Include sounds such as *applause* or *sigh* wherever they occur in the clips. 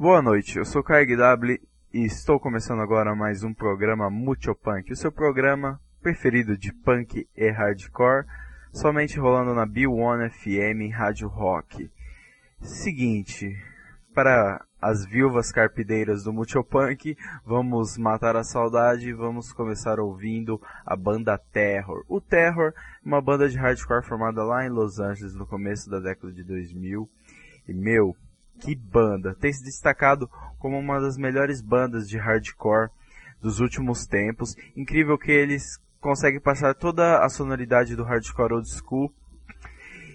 Boa noite, eu sou Kai W e estou começando agora mais um programa Mucho Punk, o seu programa preferido de punk e hardcore, somente rolando na B1 FM Rádio Rock. Seguinte, para as viúvas carpideiras do Mucho Punk, vamos matar a saudade e vamos começar ouvindo a banda Terror. O Terror é uma banda de hardcore formada lá em Los Angeles no começo da década de 2000. E meu, que banda! Tem se destacado como uma das melhores bandas de hardcore dos últimos tempos. Incrível que eles conseguem passar toda a sonoridade do hardcore old school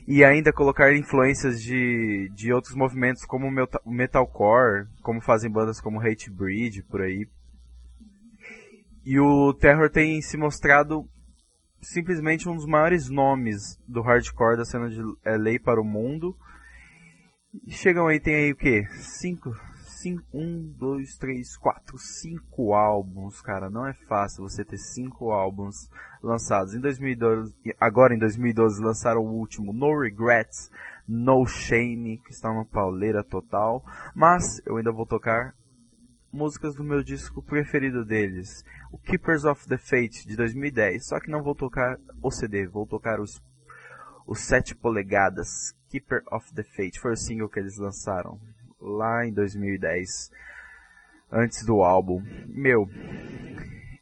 e ainda colocar influências de, de outros movimentos como o metalcore, como fazem bandas como Hate Breed, por aí. E o Terror tem se mostrado simplesmente um dos maiores nomes do hardcore da cena de LA para o mundo. Chegam aí, tem aí o que? Cinco, cinco, um, dois, três, quatro, cinco álbuns, cara. Não é fácil você ter cinco álbuns lançados. Em 2012, agora em 2012 lançaram o último, No Regrets, No Shame, que está uma pauleira total. Mas eu ainda vou tocar músicas do meu disco preferido deles, o Keepers of the Fate de 2010. Só que não vou tocar o CD, vou tocar os os 7 polegadas Keeper of the Fate. Foi o single que eles lançaram lá em 2010, antes do álbum. Meu,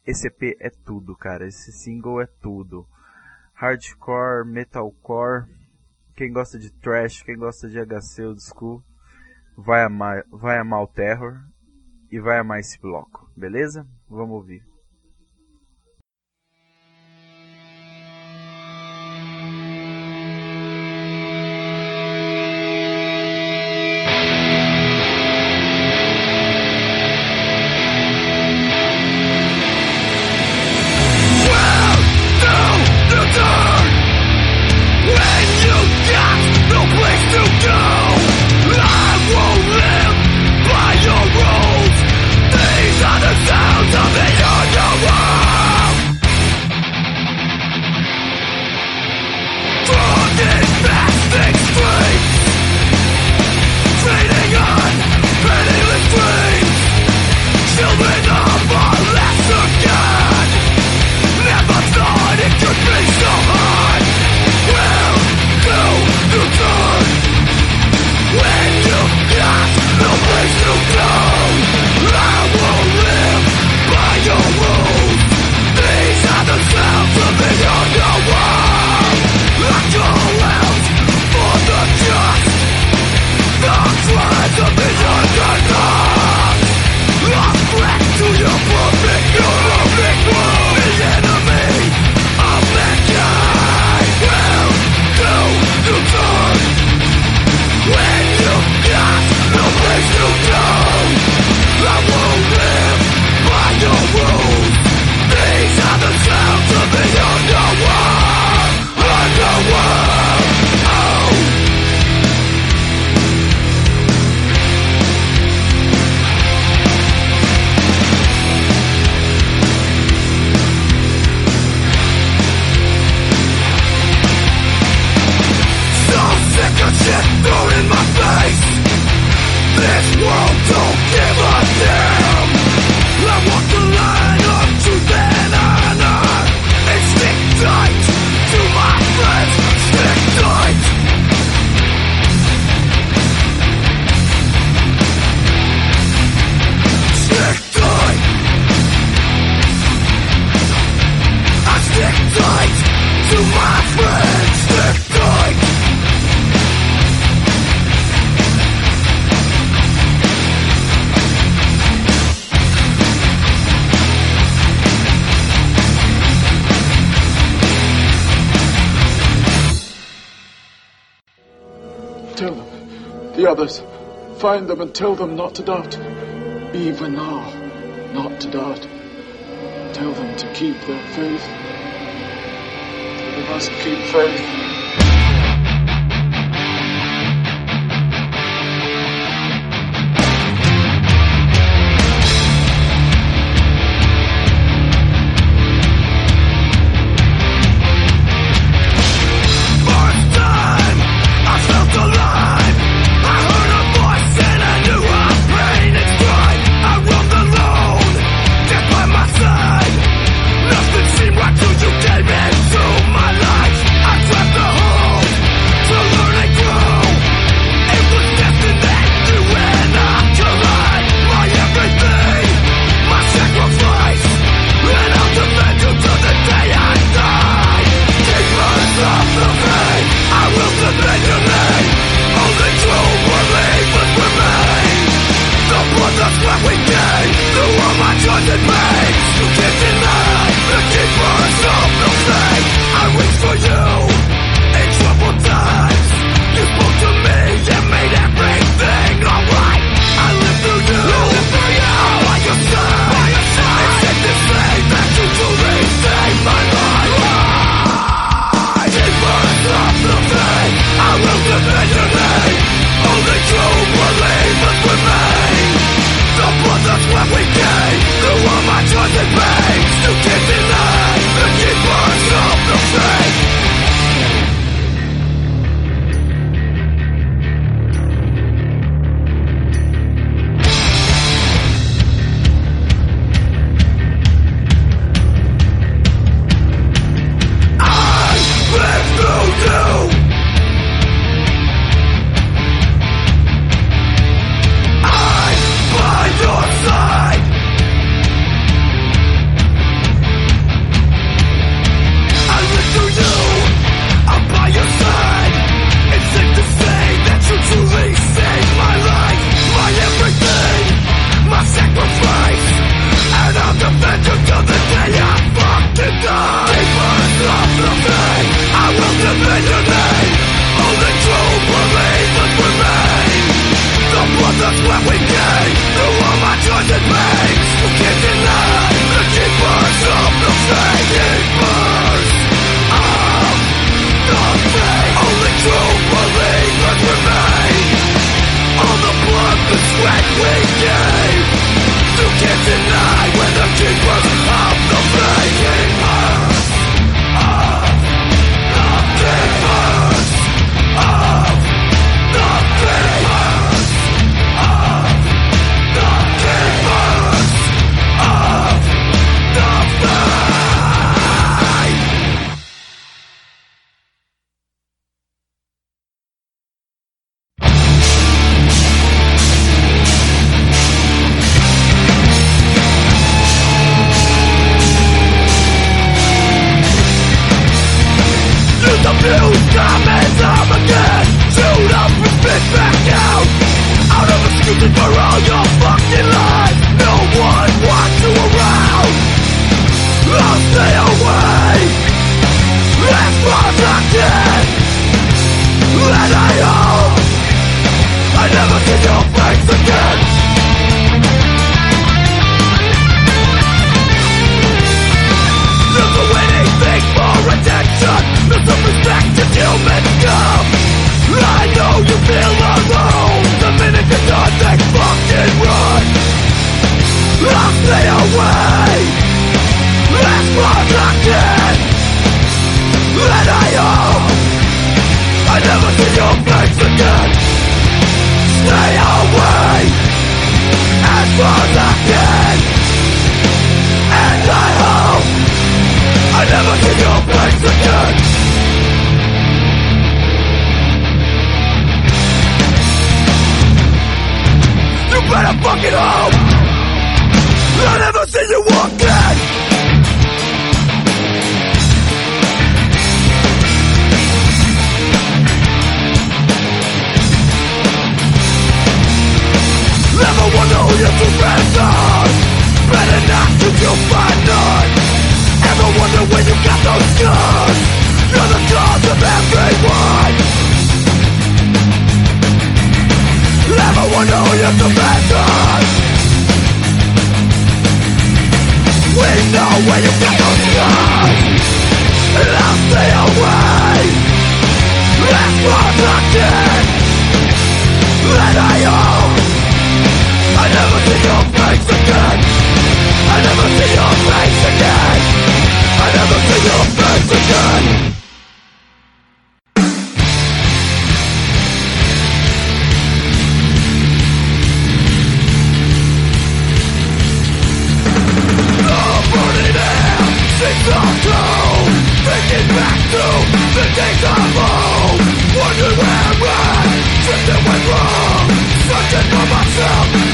esse EP é tudo, cara. Esse single é tudo. Hardcore, metalcore. Quem gosta de trash, quem gosta de HC old school, vai amar, vai amar o Terror e vai amar esse bloco, beleza? Vamos ouvir. Find them and tell them not to doubt. Even now, not to doubt. Tell them to keep their faith. They must keep faith. was a kid And I hope I never see your face again You better fucking hope I never see you walk again you to answer Better not to you find none. Ever wonder where you got those scars? You're the cause of everyone. Ever wonder who you We know where you got those And I'll stay away. I own. I never see your face again I never see your face again I never see your face again Wonder where I'm at, drifting with wrong, searching for myself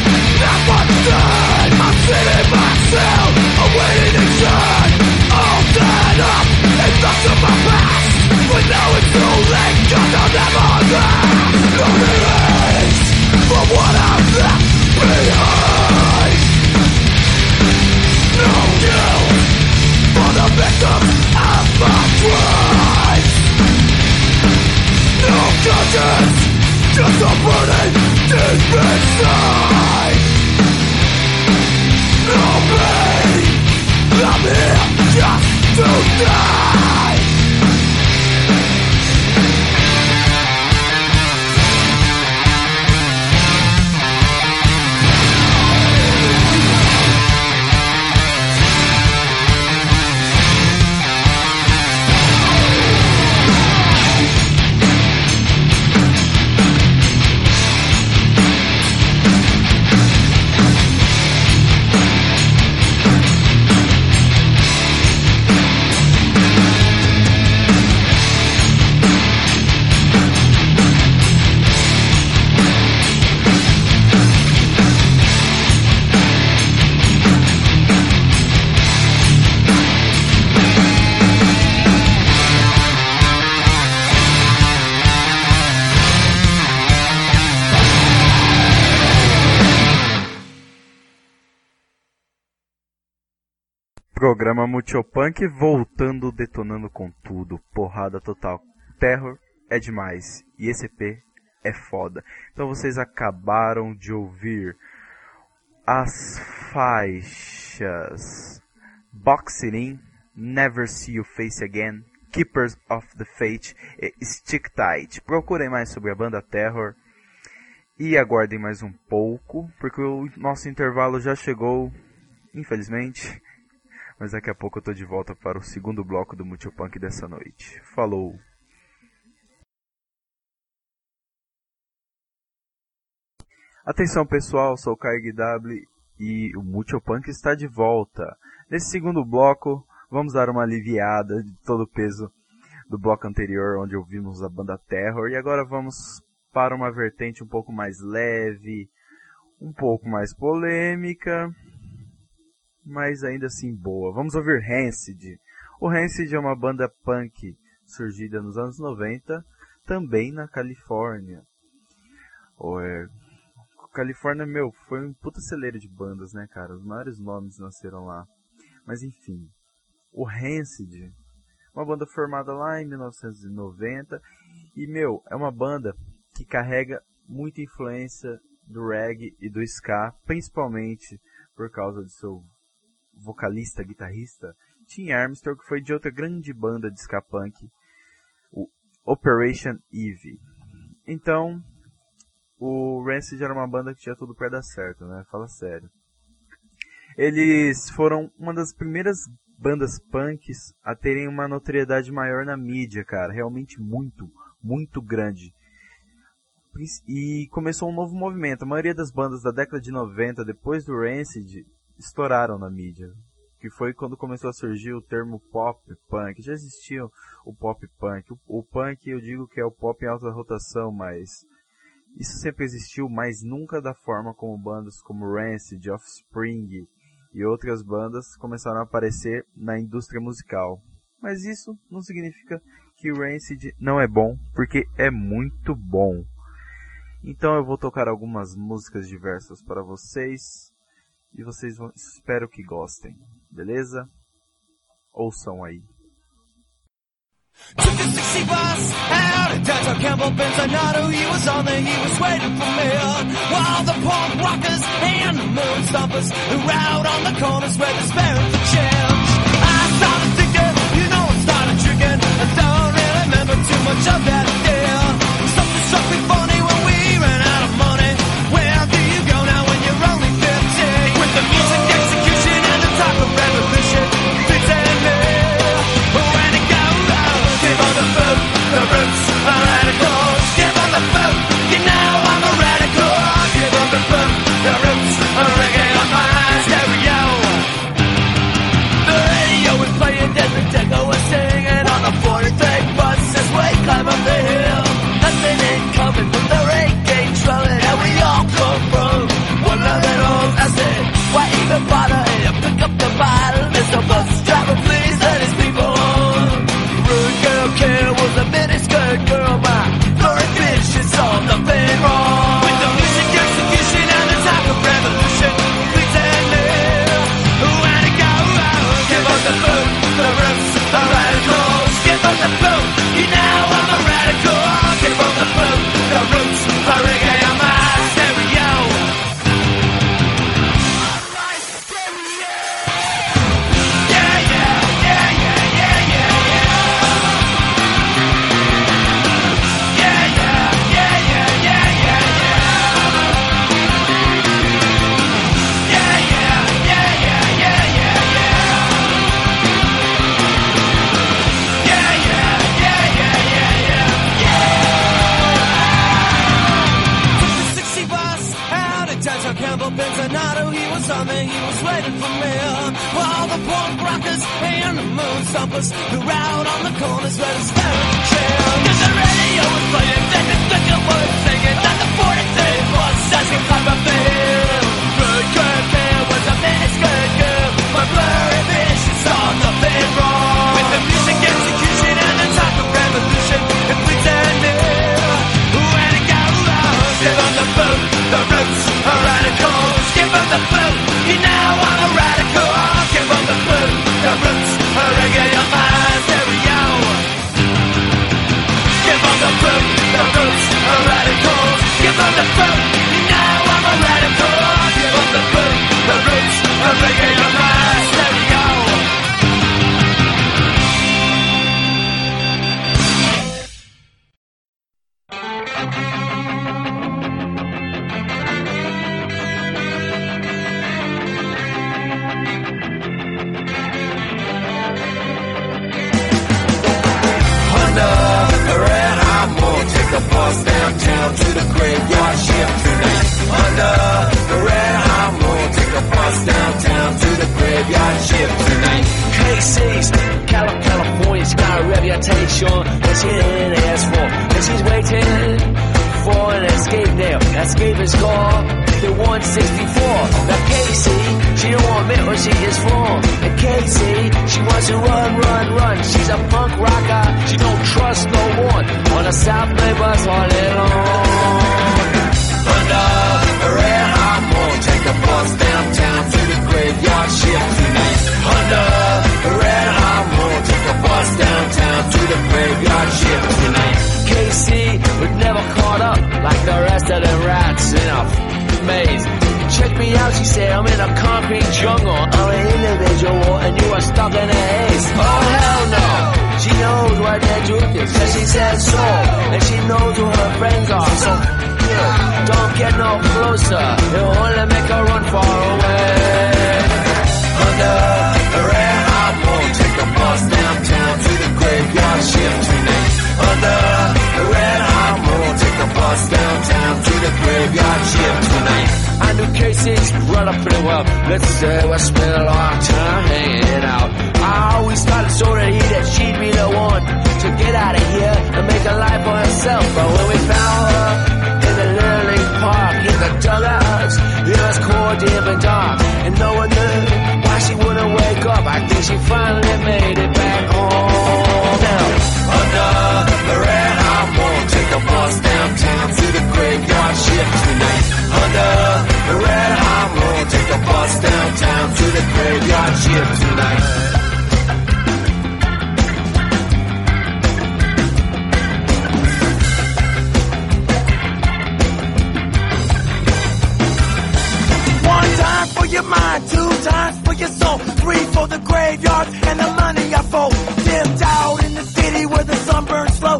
Myself, I'm waiting to die. All up, of my past But now it's too I'll never from what I've left behind No guilt for the victims of my crimes No conscience, just a burden deep inside to me I'm here just to die. Programa Multiopunk voltando, detonando com tudo. Porrada total. Terror é demais. E esse EP é foda. Então vocês acabaram de ouvir as faixas Boxing In, Never See You Face Again, Keepers of the Fate e Stick Tight. Procurem mais sobre a banda Terror e aguardem mais um pouco, porque o nosso intervalo já chegou, infelizmente. Mas daqui a pouco eu tô de volta para o segundo bloco do Multipunk dessa noite. Falou! Atenção pessoal, sou o KGW e o Multipunk está de volta. Nesse segundo bloco, vamos dar uma aliviada de todo o peso do bloco anterior, onde ouvimos a banda Terror, e agora vamos para uma vertente um pouco mais leve, um pouco mais polêmica, mas ainda assim boa. Vamos ouvir Rancid. O Rancid é uma banda punk surgida nos anos 90, também na Califórnia. é... Califórnia, meu, foi um puta celeiro de bandas, né, cara? Os maiores nomes nasceram lá. Mas enfim, o Rancid, uma banda formada lá em 1990 e meu, é uma banda que carrega muita influência do reggae e do ska, principalmente por causa de seu vocalista, guitarrista, Tim Armstrong, que foi de outra grande banda de ska punk, o Operation Eve. Então, o Rancid era uma banda que tinha tudo para dar certo, né? Fala sério. Eles foram uma das primeiras bandas punks a terem uma notoriedade maior na mídia, cara. Realmente muito, muito grande. E começou um novo movimento. A maioria das bandas da década de 90, depois do Rancid, estouraram na mídia. Que foi quando começou a surgir o termo pop punk. Já existia o pop punk. O, o punk eu digo que é o pop em alta rotação, mas isso sempre existiu, mas nunca da forma como bandas como Rancid, Offspring e outras bandas começaram a aparecer na indústria musical. Mas isso não significa que Rancid não é bom, porque é muito bom. Então eu vou tocar algumas músicas diversas para vocês e vocês vão, espero que gostem, beleza? Ouçam aí. Took a 60 bus out of downtown Campbell. He was on he was waiting for me. While the punk rockers and the moon stompers who out on the corners where they're sparing for change. I started thinking, you know I started. I don't really remember too much of that day. Something struck me what the truth is, cause she said so. And she knows who her friends are, so don't get no closer. It'll only make her run far away. Under a red hot moon, take a bus downtown to the graveyard shift tonight. Under a red bus downtown to the graveyard shift tonight. I knew Casey's brother pretty well. Let's say we spent a long time hanging out. I always thought it sort of he that she'd be the one to get out of here and make a life for herself. But when we found her in the League Park, in the dugouts, it was cold, dim, and dark, and no one knew why she wouldn't wake up. I think she finally made it back home. Now, Under the moon, a downtown to the graveyard shift tonight. Under the red hot moon, take a bus downtown to the graveyard shift tonight. One time for your mind, two times for your soul, three for the graveyard and the money I fold. Dipped out in the city where the sun burns slow.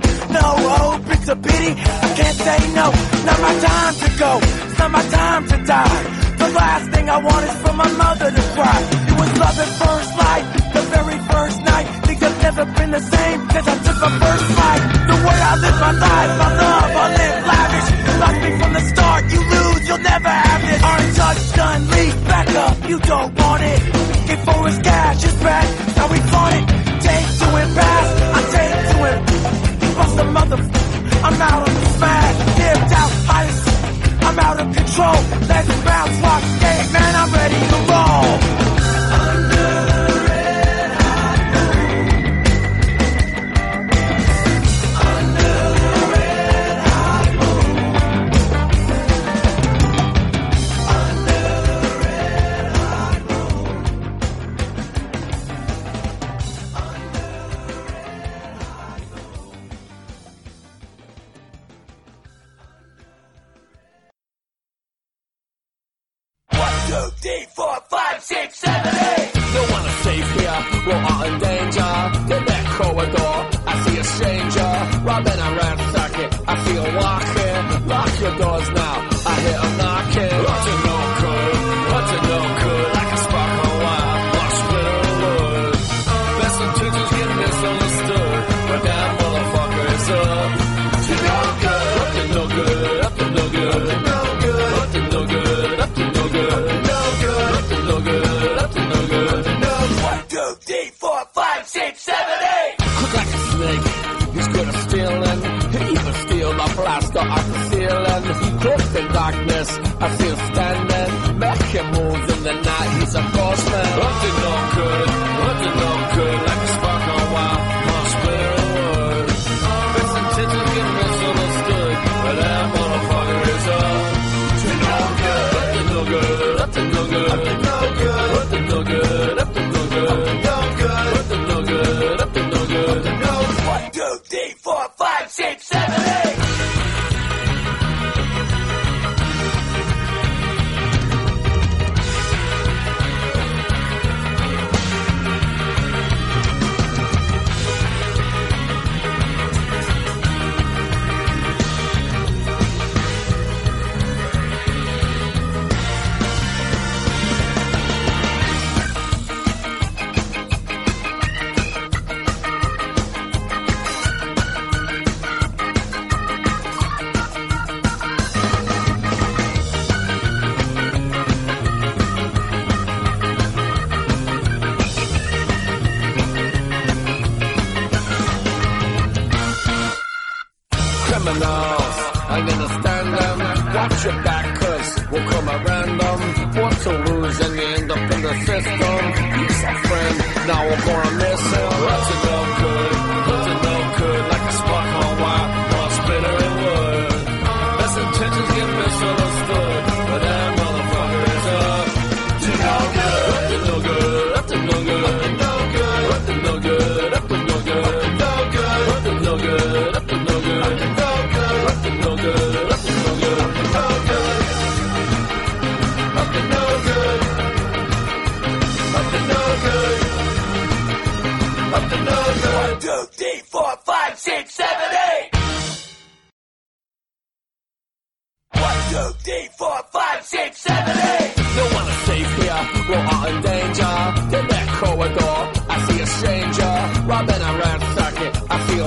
Hope, it's a pity. I can't say no. Not my time to go. It's not my time to die. The last thing I want is for my mother to cry. It was love at first light, the very first night. Things have never been the same since I took my first flight. The way I live my life, my love, I live lavish. Lost me from the start, you lose, you'll never have it. Untouched, unleashed, back up, you don't want it. Get for his cash, his back, now we flaunt it.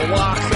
It. I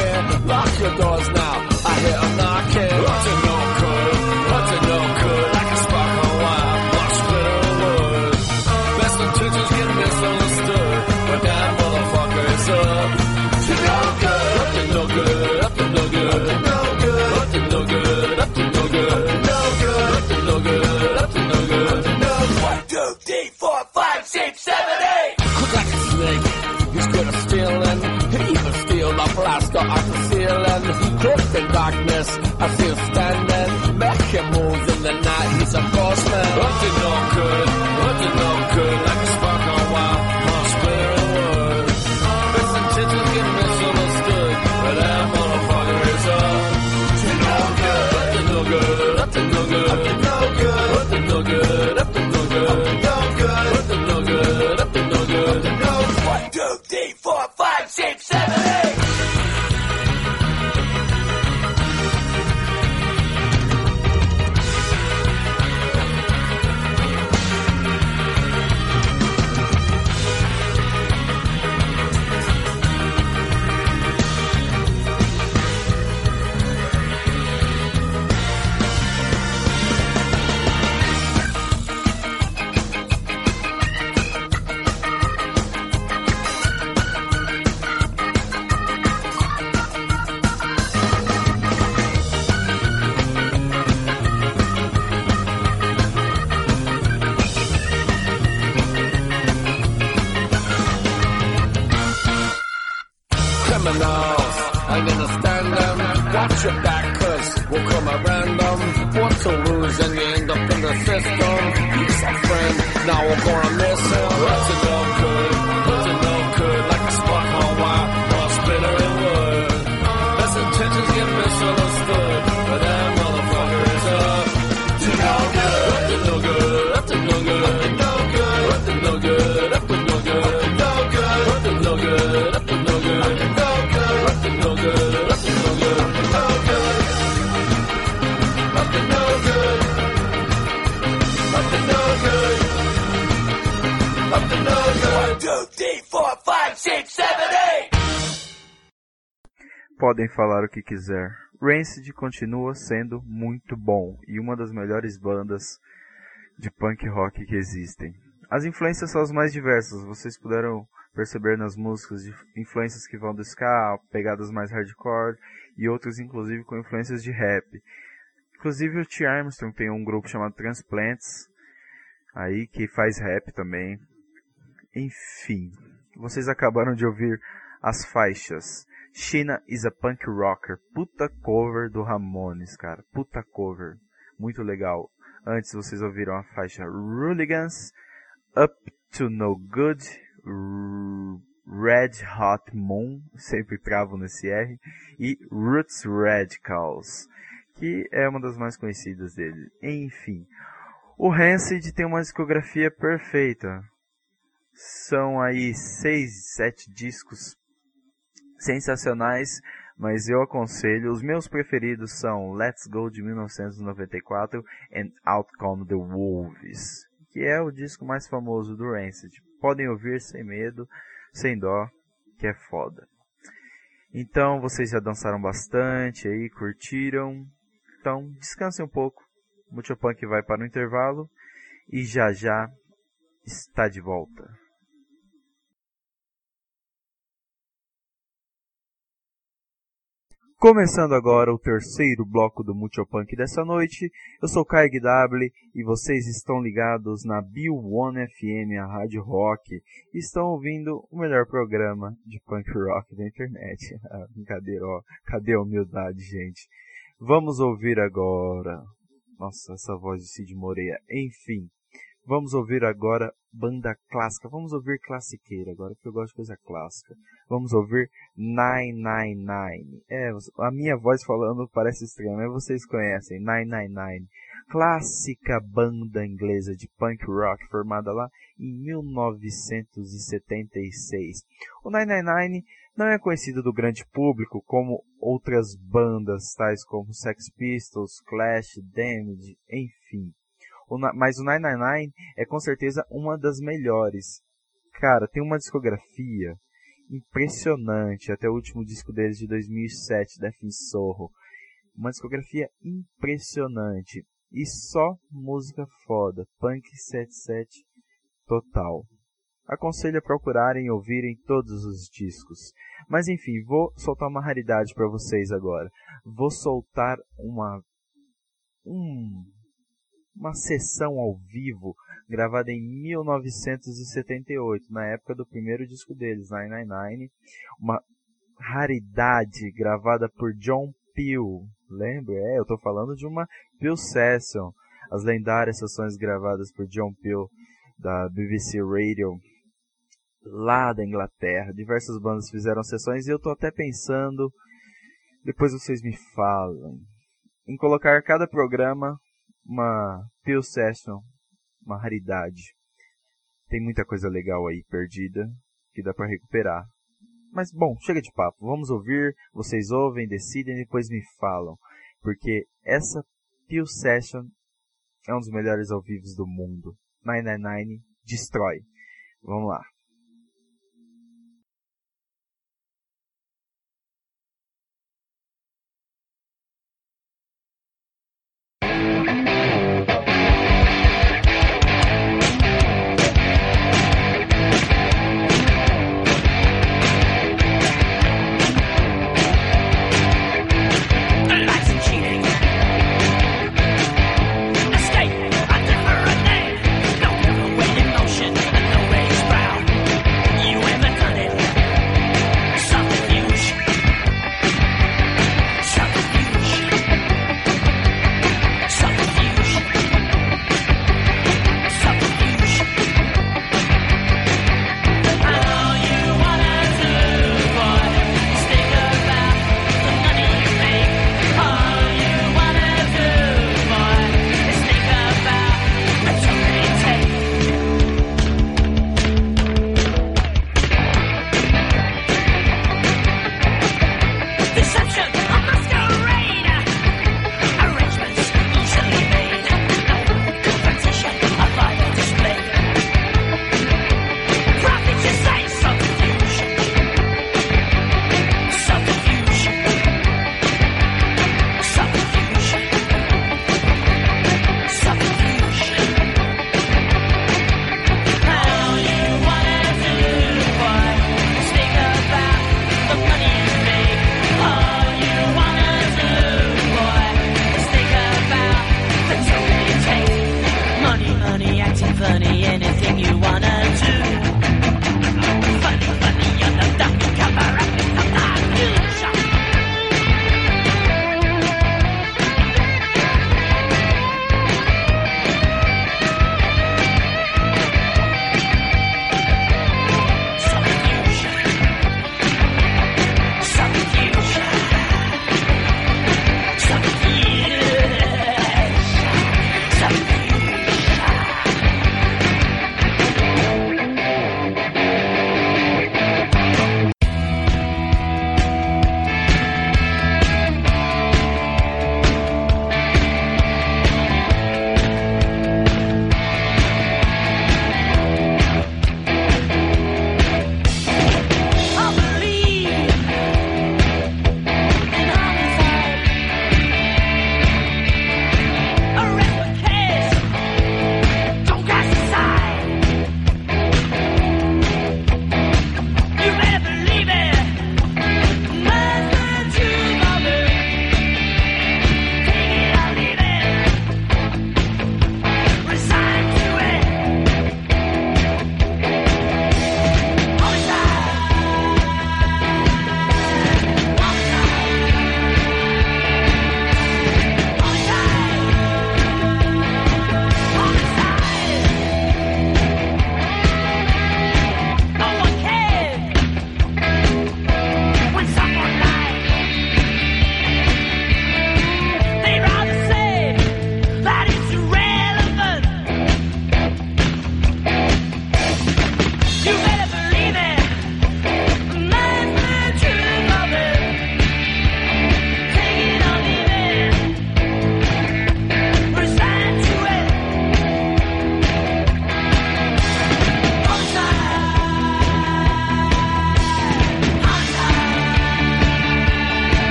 criminals. I'm gonna stand them. Watch your back, cause we'll come at random. What to lose and you end up in the system. He's a friend, now we're gonna miss him. Up to no good, Podem falar o que quiser. Rancid continua sendo muito bom e uma das melhores bandas de punk rock que existem. As influências são as mais diversas, vocês puderam perceber nas músicas influências que vão do ska, pegadas mais hardcore e outras inclusive com influências de rap. Inclusive o T. Armstrong tem um grupo chamado Transplants aí que faz rap também. Enfim, vocês acabaram de ouvir as faixas China is a Punk Rocker, puta cover do Ramones, cara, puta cover, muito legal. Antes vocês ouviram a faixa Rooligans, Up to No Good, Red Hot Moon, sempre travo nesse R, e Roots Radicals, que é uma das mais conhecidas dele. Enfim, o Rancid tem uma discografia perfeita. São aí seis, sete discos sensacionais, mas eu aconselho. Os meus preferidos são Let's Go de 1994 e Out Come the Wolves, que é o disco mais famoso do Rancid. Podem ouvir sem medo, sem dó, que é foda. Então vocês já dançaram bastante aí, curtiram. Então descansem um pouco. O Multipunk vai para o intervalo e já já está de volta. Começando agora o terceiro bloco do Multipunk dessa noite, eu sou Kai W e vocês estão ligados na Bill One FM, a rádio rock, e estão ouvindo o melhor programa de punk rock da internet. *laughs* Ah, brincadeira, ó, cadê a humildade, gente? Vamos ouvir agora. Nossa, essa voz de Cid Moreira. Enfim, Vamos ouvir agora banda clássica. Vamos ouvir classiqueira agora, porque eu gosto de coisa clássica. Vamos ouvir 999. É, a minha voz falando parece estranha, mas vocês conhecem. 999. Clássica banda inglesa de punk rock formada lá em 1976. O 999 não é conhecido do grande público como outras bandas tais como Sex Pistols, Clash, Damage, enfim mas o 999 é com certeza uma das melhores. Cara, tem uma discografia impressionante, até o último disco deles de 2007, Death in Sorro. Uma discografia impressionante. E só música foda. Punk 77 total. Aconselho a procurarem e ouvirem todos os discos. Mas enfim, vou soltar uma raridade para vocês agora. Vou soltar uma um uma sessão ao vivo gravada em 1978, na época do primeiro disco deles, 999, uma raridade gravada por John Peel. Lembra? É, eu estou falando de uma Peel Session, as lendárias sessões gravadas por John Peel da BBC Radio lá da Inglaterra. Diversas bandas fizeram sessões e eu estou até pensando, depois vocês me falam, em colocar cada programa uma Peel Session, uma raridade. Tem muita coisa legal aí perdida que dá para recuperar. Mas bom, chega de papo. Vamos ouvir, vocês ouvem, decidem e depois me falam. Porque essa Peel Session é um dos melhores ao vivo do mundo. 999 destrói. Vamos lá.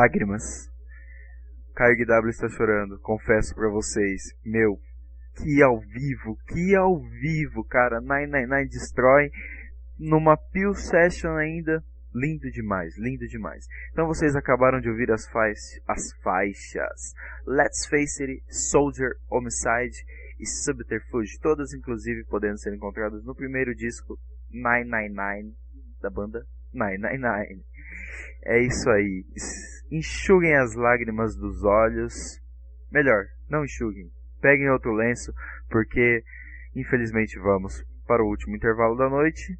Lágrimas. Caio W está chorando, confesso pra vocês. Meu, que ao vivo, que ao vivo, cara. 999 destrói numa Pill Session ainda. Lindo demais, lindo demais. Então vocês acabaram de ouvir as, fais- as faixas Let's Face It, Soldier, Homicide e Subterfuge, todas inclusive podendo ser encontradas no primeiro disco 999 da banda 999. É isso aí. Enxuguem as lágrimas dos olhos. Melhor, não enxuguem. Peguem outro lenço, porque infelizmente vamos para o último intervalo da noite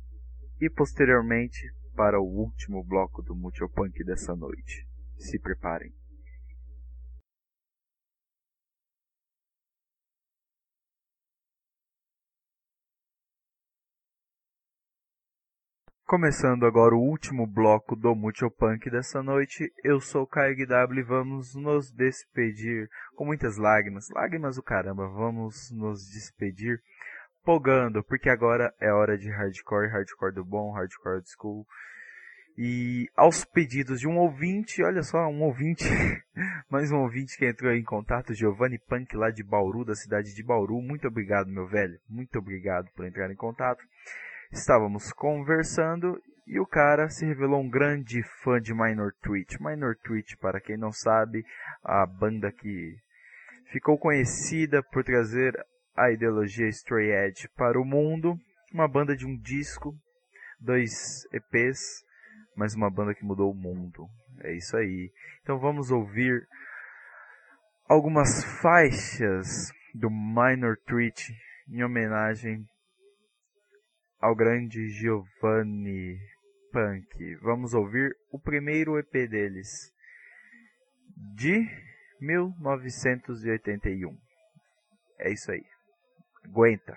e posteriormente para o último bloco do Multipunk dessa noite. Se preparem. Começando agora o último bloco do Multipunk dessa noite, eu sou o Caio e vamos nos despedir com muitas lágrimas, lágrimas do caramba, vamos nos despedir pogando, porque agora é hora de hardcore, hardcore do bom, hardcore do school. E aos pedidos de um ouvinte, olha só, um ouvinte, *laughs* mais um ouvinte que entrou em contato, Giovanni Punk lá de Bauru, da cidade de Bauru. Muito obrigado, meu velho. Muito obrigado por entrar em contato. Estávamos conversando e o cara se revelou um grande fã de Minor Tweet. Minor Tweet, para quem não sabe, a banda que ficou conhecida por trazer a ideologia Stray Edge para o mundo. Uma banda de um disco, dois EPs, mas uma banda que mudou o mundo. É isso aí. Então vamos ouvir algumas faixas do Minor Tweet em homenagem ao grande Giovanni Punk. Vamos ouvir o primeiro EP deles, de 1981. É isso aí. Aguenta.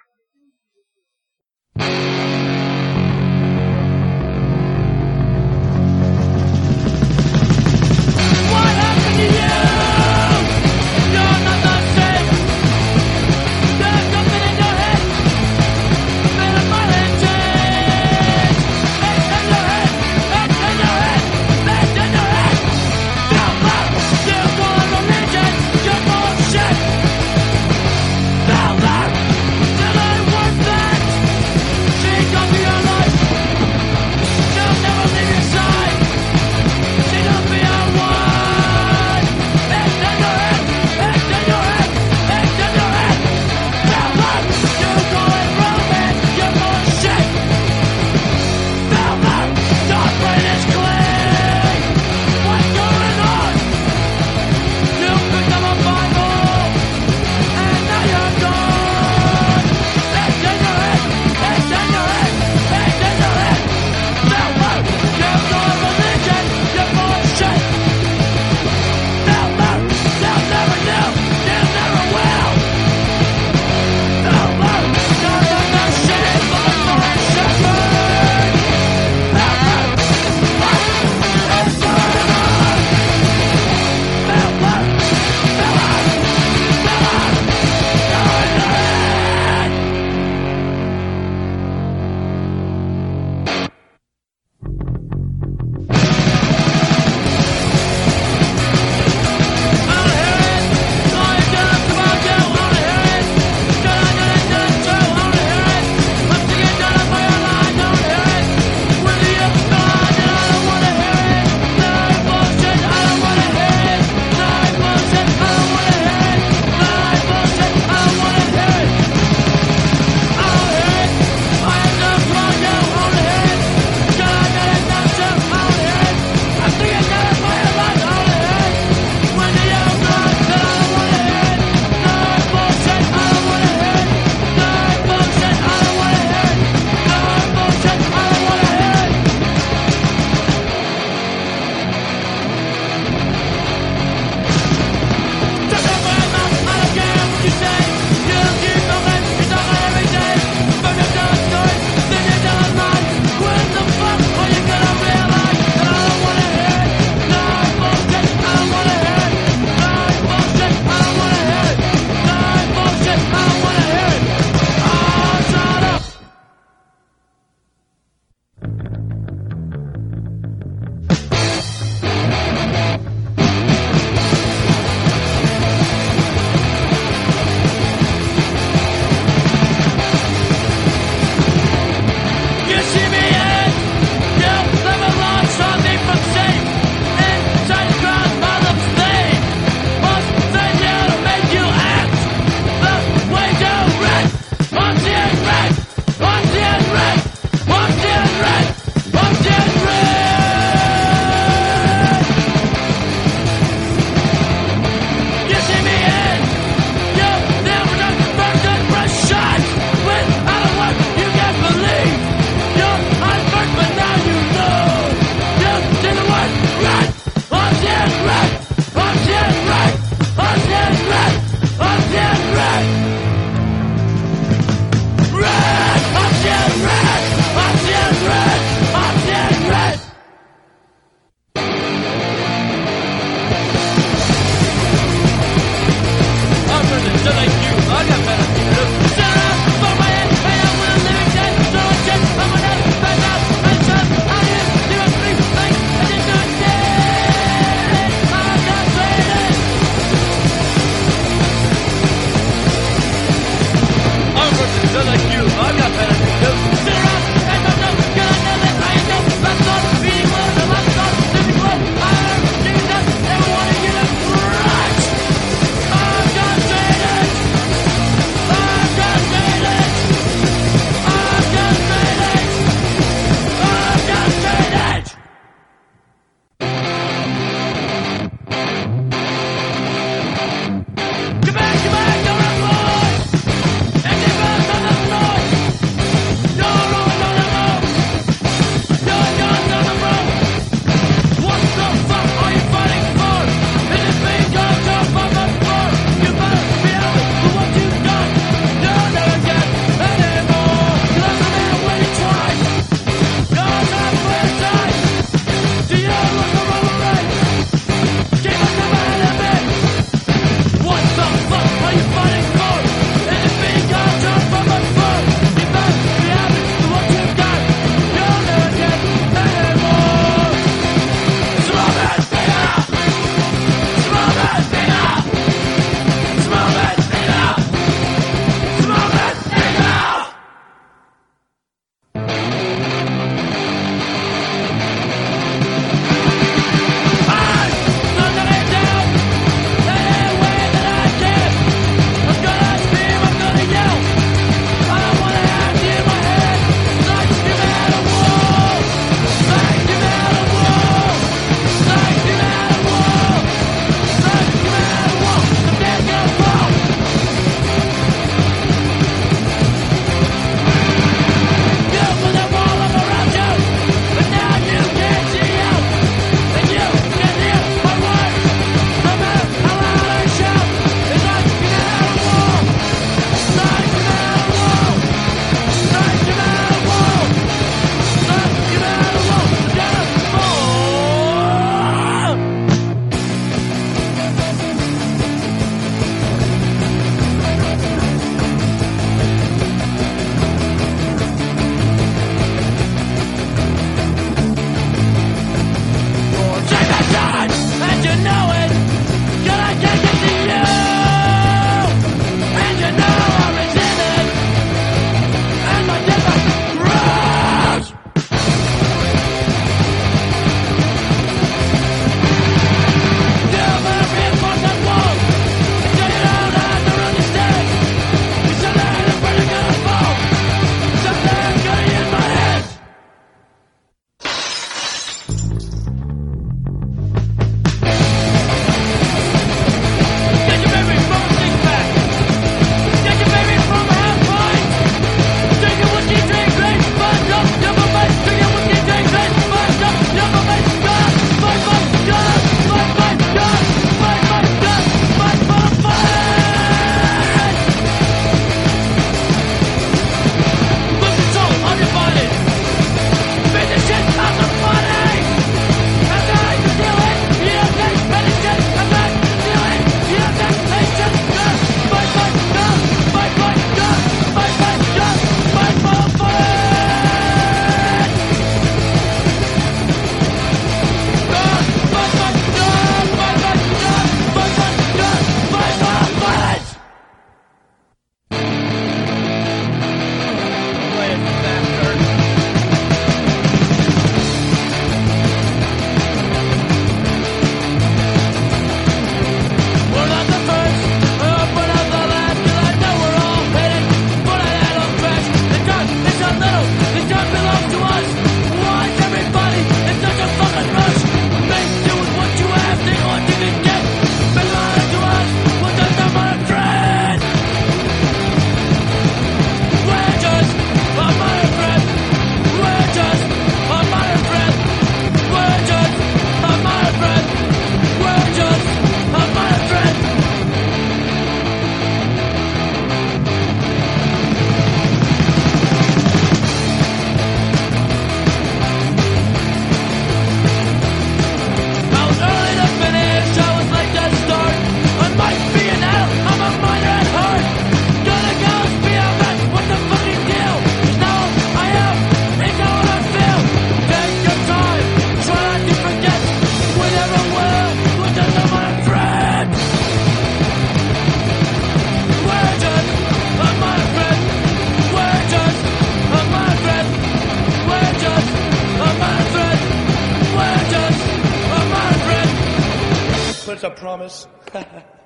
Promise? *laughs*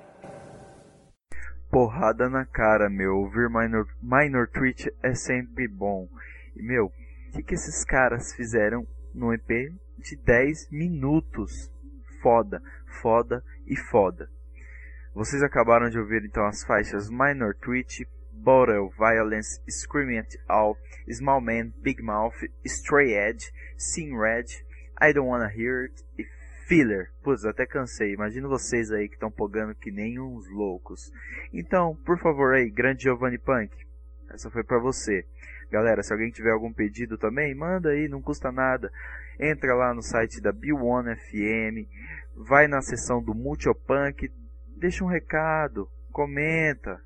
Porrada na cara, meu. Ouvir Minor, Minor Tweet é sempre bom. E, meu, o que, que esses caras fizeram no EP de 10 minutos? Foda, foda e foda. Vocês acabaram de ouvir então as faixas Minor Tweet, Bottle, Violence, Screaming at All, Small Man, Big Mouth, Stray Edge, Sing Red, I Don't Wanna Hear It e Filler. Putz, até cansei. Imagino vocês aí que estão pogando que nem uns loucos. Então, por favor aí, grande Giovanni Punk, essa foi para você. Galera, se alguém tiver algum pedido também, manda aí, não custa nada. Entra lá no site da B1 FM, vai na seção do Multipunk, deixa um recado, comenta.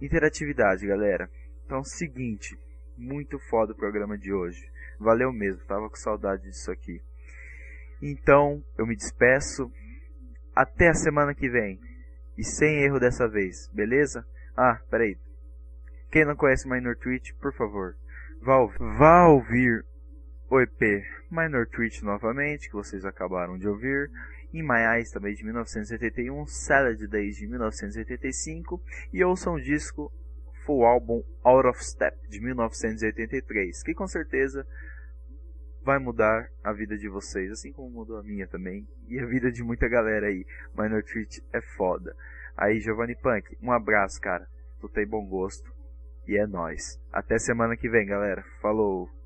Interatividade, galera. Então, seguinte, muito foda o programa de hoje. Valeu mesmo, tava com saudade disso aqui. Então, eu me despeço. Até a semana que vem. E sem erro dessa vez, beleza? Ah, peraí. Quem não conhece Minor Tweet, por favor, vá, vá ouvir o EP Minor Tweet novamente, que vocês acabaram de ouvir. My Eyes também de 1981, Salad Days de 1985 e ouçam o disco Full Album Out of Step de 1983, que com certeza vai mudar a vida de vocês, assim como mudou a minha também, e a vida de muita galera aí. Minor Treat é foda. Aí, Giovanni Punk, um abraço, cara. Tu tem bom gosto. E é nóis. Até semana que vem, galera. Falou!